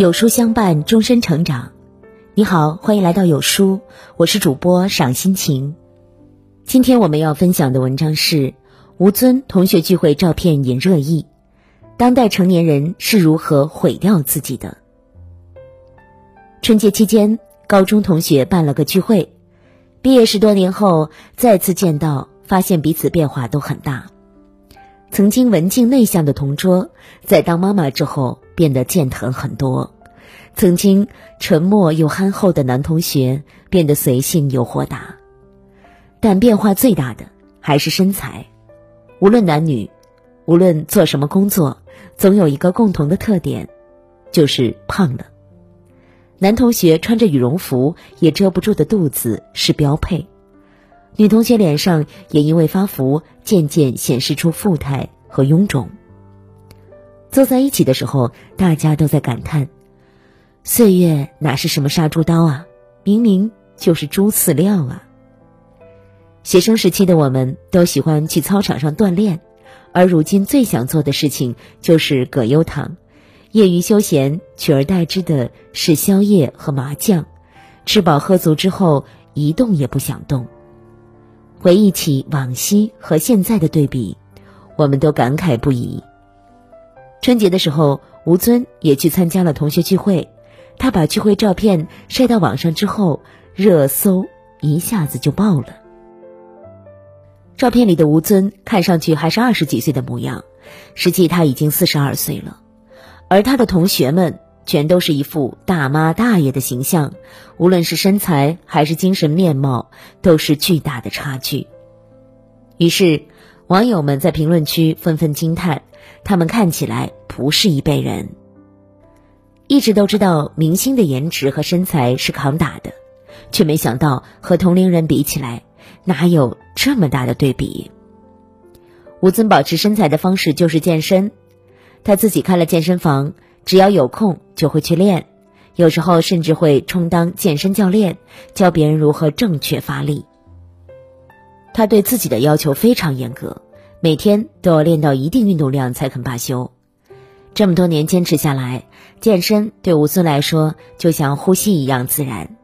有书相伴，终身成长。你好，欢迎来到有书，我是主播赏心情。今天我们要分享的文章是吴尊同学聚会照片引热议，当代成年人是如何毁掉自己的？春节期间，高中同学办了个聚会，毕业十多年后再次见到，发现彼此变化都很大。曾经文静内向的同桌，在当妈妈之后变得健谈很多；曾经沉默又憨厚的男同学，变得随性又豁达。但变化最大的还是身材，无论男女，无论做什么工作，总有一个共同的特点，就是胖了。男同学穿着羽绒服也遮不住的肚子是标配。女同学脸上也因为发福，渐渐显示出富态和臃肿。坐在一起的时候，大家都在感叹：岁月哪是什么杀猪刀啊，明明就是猪饲料啊！学生时期的我们都喜欢去操场上锻炼，而如今最想做的事情就是葛优躺，业余休闲取而代之的是宵夜和麻将，吃饱喝足之后一动也不想动。回忆起往昔和现在的对比，我们都感慨不已。春节的时候，吴尊也去参加了同学聚会，他把聚会照片晒到网上之后，热搜一下子就爆了。照片里的吴尊看上去还是二十几岁的模样，实际他已经四十二岁了，而他的同学们。全都是一副大妈大爷的形象，无论是身材还是精神面貌，都是巨大的差距。于是，网友们在评论区纷纷惊叹，他们看起来不是一辈人。一直都知道明星的颜值和身材是扛打的，却没想到和同龄人比起来，哪有这么大的对比？吴尊保持身材的方式就是健身，他自己开了健身房。只要有空就会去练，有时候甚至会充当健身教练，教别人如何正确发力。他对自己的要求非常严格，每天都要练到一定运动量才肯罢休。这么多年坚持下来，健身对吴尊来说就像呼吸一样自然。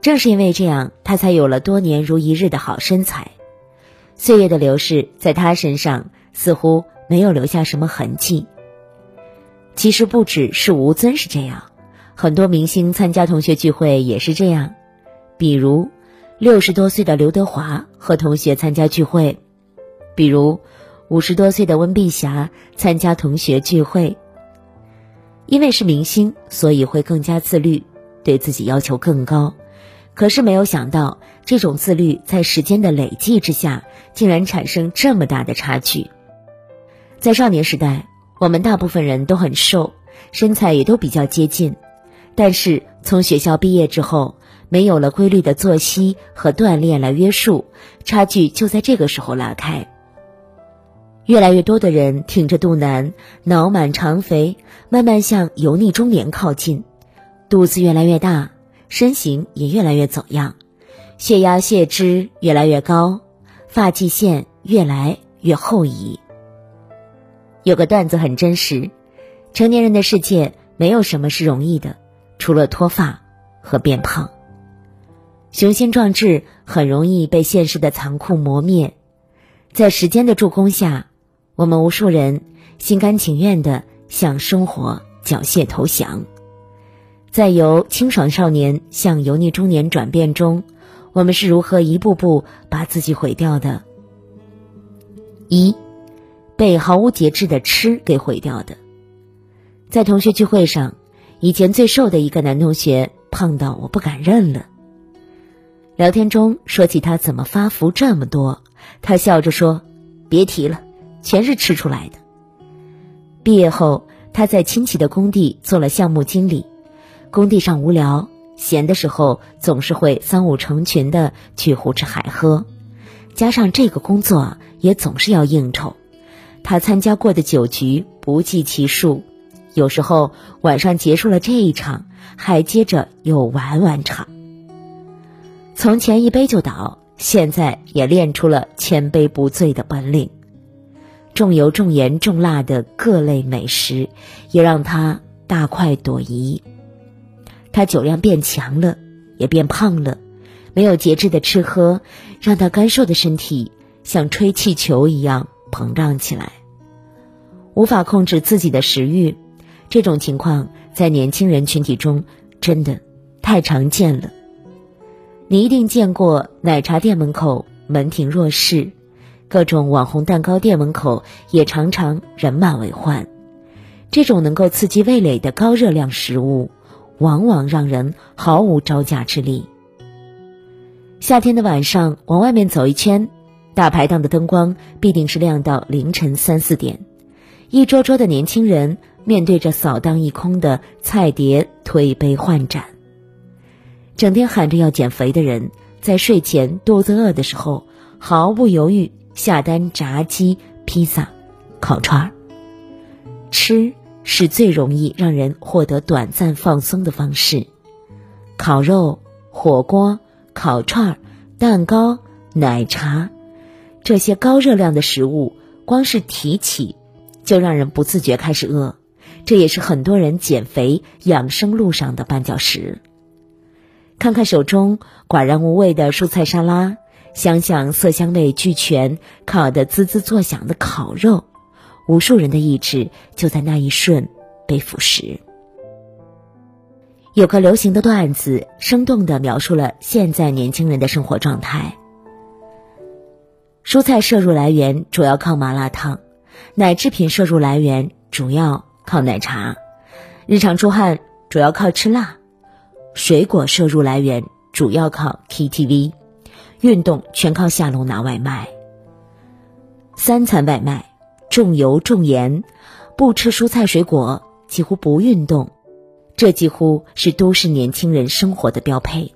正是因为这样，他才有了多年如一日的好身材。岁月的流逝在他身上似乎没有留下什么痕迹。其实不只是吴尊是这样，很多明星参加同学聚会也是这样。比如，六十多岁的刘德华和同学参加聚会；比如，五十多岁的温碧霞参加同学聚会。因为是明星，所以会更加自律，对自己要求更高。可是没有想到，这种自律在时间的累计之下，竟然产生这么大的差距。在少年时代。我们大部分人都很瘦，身材也都比较接近，但是从学校毕业之后，没有了规律的作息和锻炼来约束，差距就在这个时候拉开。越来越多的人挺着肚腩，脑满肠肥，慢慢向油腻中年靠近，肚子越来越大，身形也越来越走样，血压血脂越来越高，发际线越来越后移。有个段子很真实，成年人的世界没有什么是容易的，除了脱发和变胖。雄心壮志很容易被现实的残酷磨灭，在时间的助攻下，我们无数人心甘情愿的向生活缴械投降。在由清爽少年向油腻中年转变中，我们是如何一步步把自己毁掉的？一。被毫无节制的吃给毁掉的，在同学聚会上，以前最瘦的一个男同学胖到我不敢认了。聊天中说起他怎么发福这么多，他笑着说：“别提了，全是吃出来的。”毕业后，他在亲戚的工地做了项目经理，工地上无聊，闲的时候总是会三五成群的去胡吃海喝，加上这个工作也总是要应酬。他参加过的酒局不计其数，有时候晚上结束了这一场，还接着又玩玩场。从前一杯就倒，现在也练出了千杯不醉的本领。重油、重盐、重辣的各类美食，也让他大快朵颐。他酒量变强了，也变胖了，没有节制的吃喝，让他干瘦的身体像吹气球一样膨胀起来，无法控制自己的食欲。这种情况在年轻人群体中真的太常见了。你一定见过奶茶店门口门庭若市，各种网红蛋糕店门口也常常人满为患。这种能够刺激味蕾的高热量食物，往往让人毫无招架之力。夏天的晚上往外面走一圈，大排档的灯光必定是亮到凌晨三四点，一桌桌的年轻人面对着扫荡一空的菜碟，推杯换盏。整天喊着要减肥的人，在睡前肚子饿的时候，毫不犹豫下单炸鸡、披萨、烤串儿。吃是最容易让人获得短暂放松的方式。烤肉、火锅、烤串儿、蛋糕、奶茶，这些高热量的食物，光是提起，就让人不自觉开始饿。这也是很多人减肥养生路上的绊脚石。看看手中寡然无味的蔬菜沙拉，想想色香味俱全、烤得滋滋作响的烤肉，无数人的意志就在那一瞬被腐蚀。有个流行的段子，生动地描述了现在年轻人的生活状态：蔬菜摄入来源主要靠麻辣烫，奶制品摄入来源主要靠奶茶，日常出汗主要靠吃辣。水果摄入来源主要靠 KTV，运动全靠下楼拿外卖。三餐外卖重油重盐，不吃蔬菜水果几乎不运动，这几乎是都市年轻人生活的标配。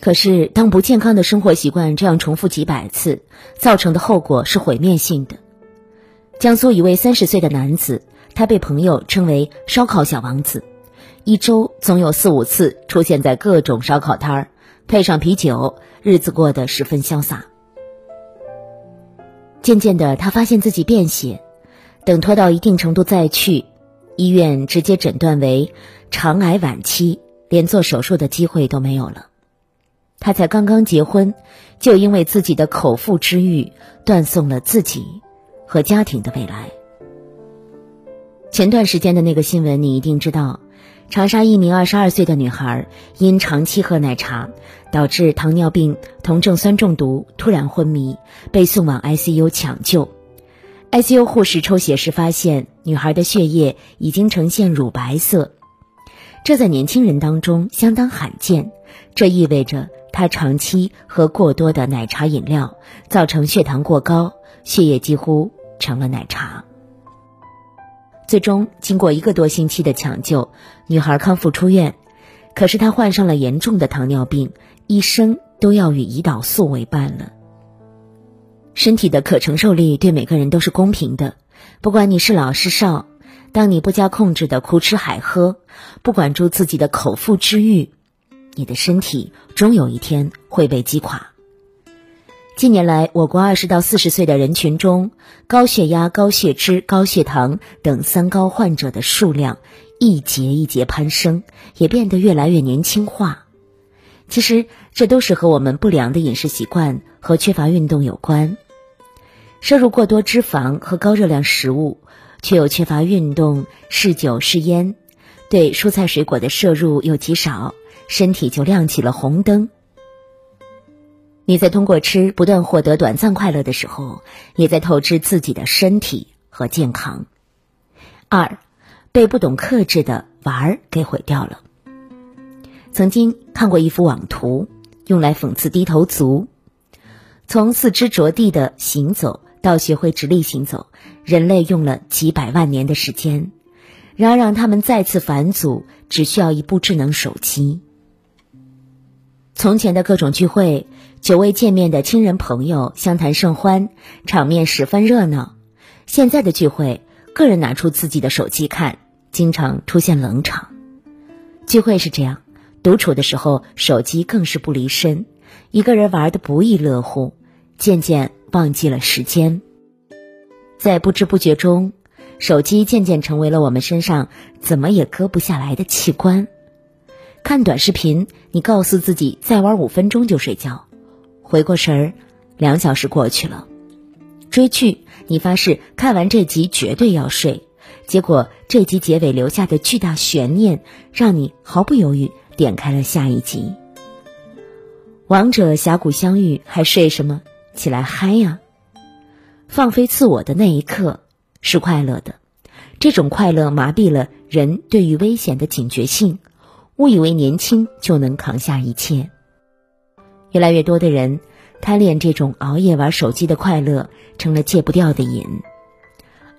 可是，当不健康的生活习惯这样重复几百次，造成的后果是毁灭性的。江苏一位三十岁的男子，他被朋友称为“烧烤小王子”。一周总有四五次出现在各种烧烤摊儿，配上啤酒，日子过得十分潇洒。渐渐的，他发现自己便血，等拖到一定程度再去，医院直接诊断为肠癌晚期，连做手术的机会都没有了。他才刚刚结婚，就因为自己的口腹之欲，断送了自己和家庭的未来。前段时间的那个新闻，你一定知道。长沙一名二十二岁的女孩因长期喝奶茶，导致糖尿病酮症酸中毒，突然昏迷，被送往 ICU 抢救。ICU 护士抽血时发现，女孩的血液已经呈现乳白色，这在年轻人当中相当罕见。这意味着她长期喝过多的奶茶饮料，造成血糖过高，血液几乎成了奶茶。最终，经过一个多星期的抢救，女孩康复出院。可是她患上了严重的糖尿病，一生都要与胰岛素为伴了。身体的可承受力对每个人都是公平的，不管你是老是少，当你不加控制的苦吃海喝，不管住自己的口腹之欲，你的身体终有一天会被击垮。近年来，我国二十到四十岁的人群中，高血压、高血脂、高血糖等“三高”患者的数量一节一节攀升，也变得越来越年轻化。其实，这都是和我们不良的饮食习惯和缺乏运动有关。摄入过多脂肪和高热量食物，却又缺乏运动，嗜酒嗜烟，对蔬菜水果的摄入又极少，身体就亮起了红灯。你在通过吃不断获得短暂快乐的时候，也在透支自己的身体和健康。二，被不懂克制的玩儿给毁掉了。曾经看过一幅网图，用来讽刺低头族。从四肢着地的行走到学会直立行走，人类用了几百万年的时间。然而，让他们再次返祖，只需要一部智能手机。从前的各种聚会。久未见面的亲人朋友相谈甚欢，场面十分热闹。现在的聚会，个人拿出自己的手机看，经常出现冷场。聚会是这样，独处的时候，手机更是不离身，一个人玩的不亦乐乎，渐渐忘记了时间。在不知不觉中，手机渐渐成为了我们身上怎么也割不下来的器官。看短视频，你告诉自己再玩五分钟就睡觉，回过神儿，两小时过去了。追剧，你发誓看完这集绝对要睡，结果这集结尾留下的巨大悬念，让你毫不犹豫点开了下一集。王者峡谷相遇，还睡什么？起来嗨呀！放飞自我的那一刻是快乐的，这种快乐麻痹了人对于危险的警觉性。误以为年轻就能扛下一切，越来越多的人贪恋这种熬夜玩手机的快乐，成了戒不掉的瘾。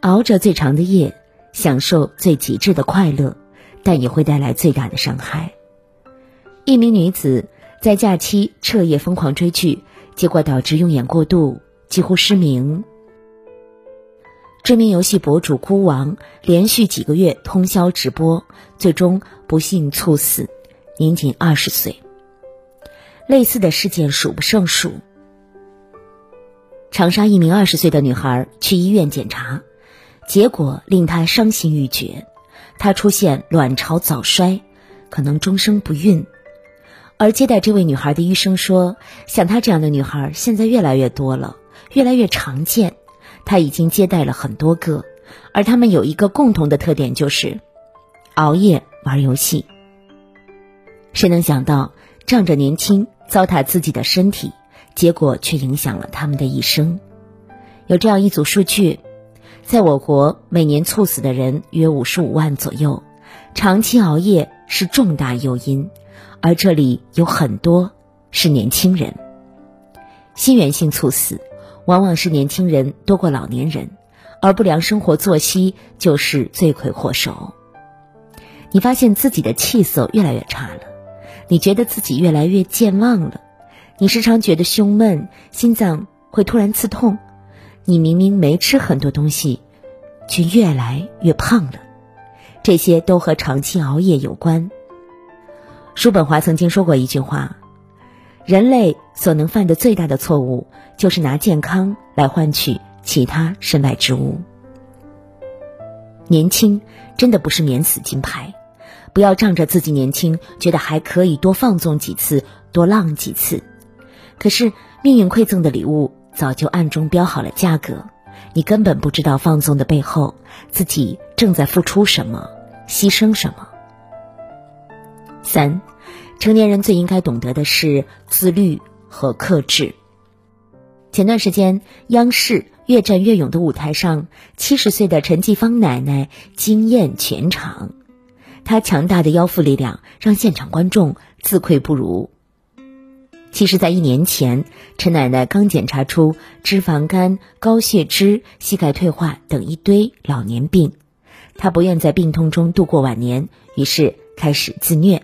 熬着最长的夜，享受最极致的快乐，但也会带来最大的伤害。一名女子在假期彻夜疯狂追剧，结果导致用眼过度，几乎失明。知名游戏博主孤王连续几个月通宵直播，最终不幸猝死，年仅二十岁。类似的事件数不胜数。长沙一名二十岁的女孩去医院检查，结果令她伤心欲绝，她出现卵巢早衰，可能终生不孕。而接待这位女孩的医生说，像她这样的女孩现在越来越多了，越来越常见。他已经接待了很多个，而他们有一个共同的特点，就是熬夜玩游戏。谁能想到，仗着年轻糟蹋自己的身体，结果却影响了他们的一生？有这样一组数据，在我国每年猝死的人约五十五万左右，长期熬夜是重大诱因，而这里有很多是年轻人，心源性猝死。往往是年轻人多过老年人，而不良生活作息就是罪魁祸首。你发现自己的气色越来越差了，你觉得自己越来越健忘了，你时常觉得胸闷，心脏会突然刺痛，你明明没吃很多东西，却越来越胖了，这些都和长期熬夜有关。叔本华曾经说过一句话。人类所能犯的最大的错误，就是拿健康来换取其他身外之物。年轻真的不是免死金牌，不要仗着自己年轻，觉得还可以多放纵几次，多浪几次。可是命运馈赠的礼物早就暗中标好了价格，你根本不知道放纵的背后，自己正在付出什么，牺牲什么。三。成年人最应该懂得的是自律和克制。前段时间，央视《越战越勇》的舞台上，七十岁的陈继芳奶奶惊艳全场。她强大的腰腹力量让现场观众自愧不如。其实，在一年前，陈奶奶刚检查出脂肪肝、高血脂、膝盖退化等一堆老年病，她不愿在病痛中度过晚年，于是开始自虐。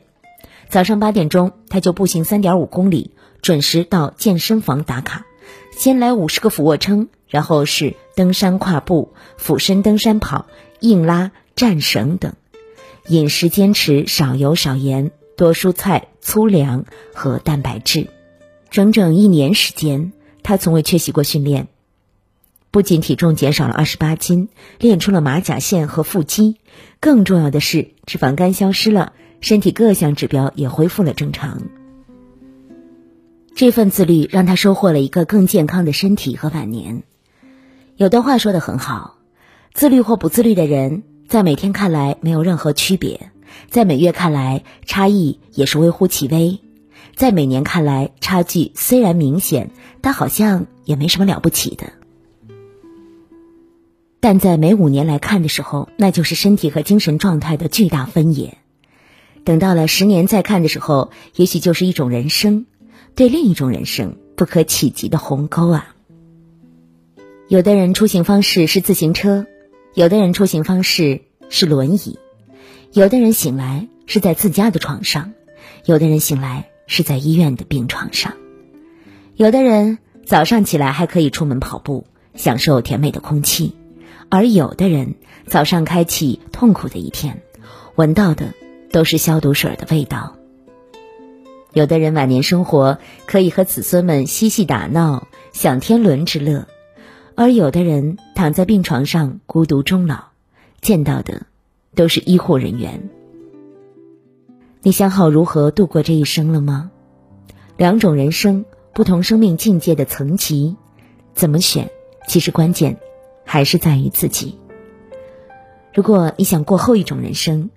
早上八点钟，他就步行三点五公里，准时到健身房打卡。先来五十个俯卧撑，然后是登山跨步、俯身登山跑、硬拉、站绳等。饮食坚持少油少盐，多蔬菜、粗粮和蛋白质。整整一年时间，他从未缺席过训练。不仅体重减少了二十八斤，练出了马甲线和腹肌，更重要的是脂肪肝消失了。身体各项指标也恢复了正常。这份自律让他收获了一个更健康的身体和晚年。有段话说的很好：自律或不自律的人，在每天看来没有任何区别，在每月看来差异也是微乎其微，在每年看来差距虽然明显，但好像也没什么了不起的。但在每五年来看的时候，那就是身体和精神状态的巨大分野。等到了十年再看的时候，也许就是一种人生，对另一种人生不可企及的鸿沟啊。有的人出行方式是自行车，有的人出行方式是轮椅，有的人醒来是在自家的床上，有的人醒来是在医院的病床上，有的人早上起来还可以出门跑步，享受甜美的空气，而有的人早上开启痛苦的一天，闻到的。都是消毒水的味道。有的人晚年生活可以和子孙们嬉戏打闹，享天伦之乐；而有的人躺在病床上孤独终老，见到的都是医护人员。你想好如何度过这一生了吗？两种人生，不同生命境界的层级，怎么选？其实关键还是在于自己。如果你想过后一种人生，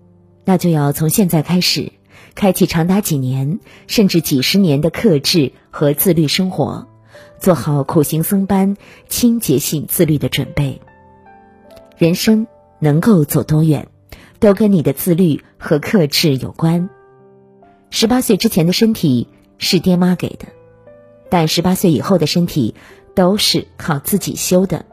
那就要从现在开始，开启长达几年甚至几十年的克制和自律生活，做好苦行僧般清洁性自律的准备。人生能够走多远，都跟你的自律和克制有关。十八岁之前的身体是爹妈给的，但十八岁以后的身体都是靠自己修的。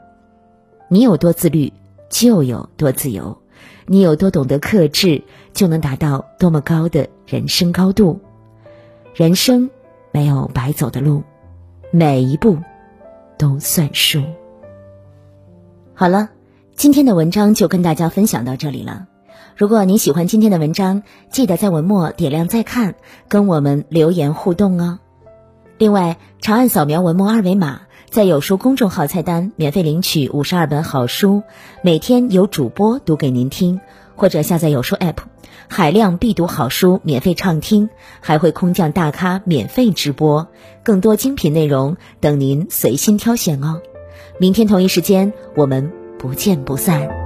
你有多自律，就有多自由；你有多懂得克制，就能达到多么高的人生高度。人生没有白走的路，每一步都算数。好了。今天的文章就跟大家分享到这里了。如果您喜欢今天的文章，记得在文末点亮再看，跟我们留言互动哦。另外，长按扫描文末二维码，在有书公众号菜单免费领取五十二本好书，每天有主播读给您听，或者下载有书 App，海量必读好书免费畅听，还会空降大咖免费直播，更多精品内容等您随心挑选哦。明天同一时间，我们。不见不散。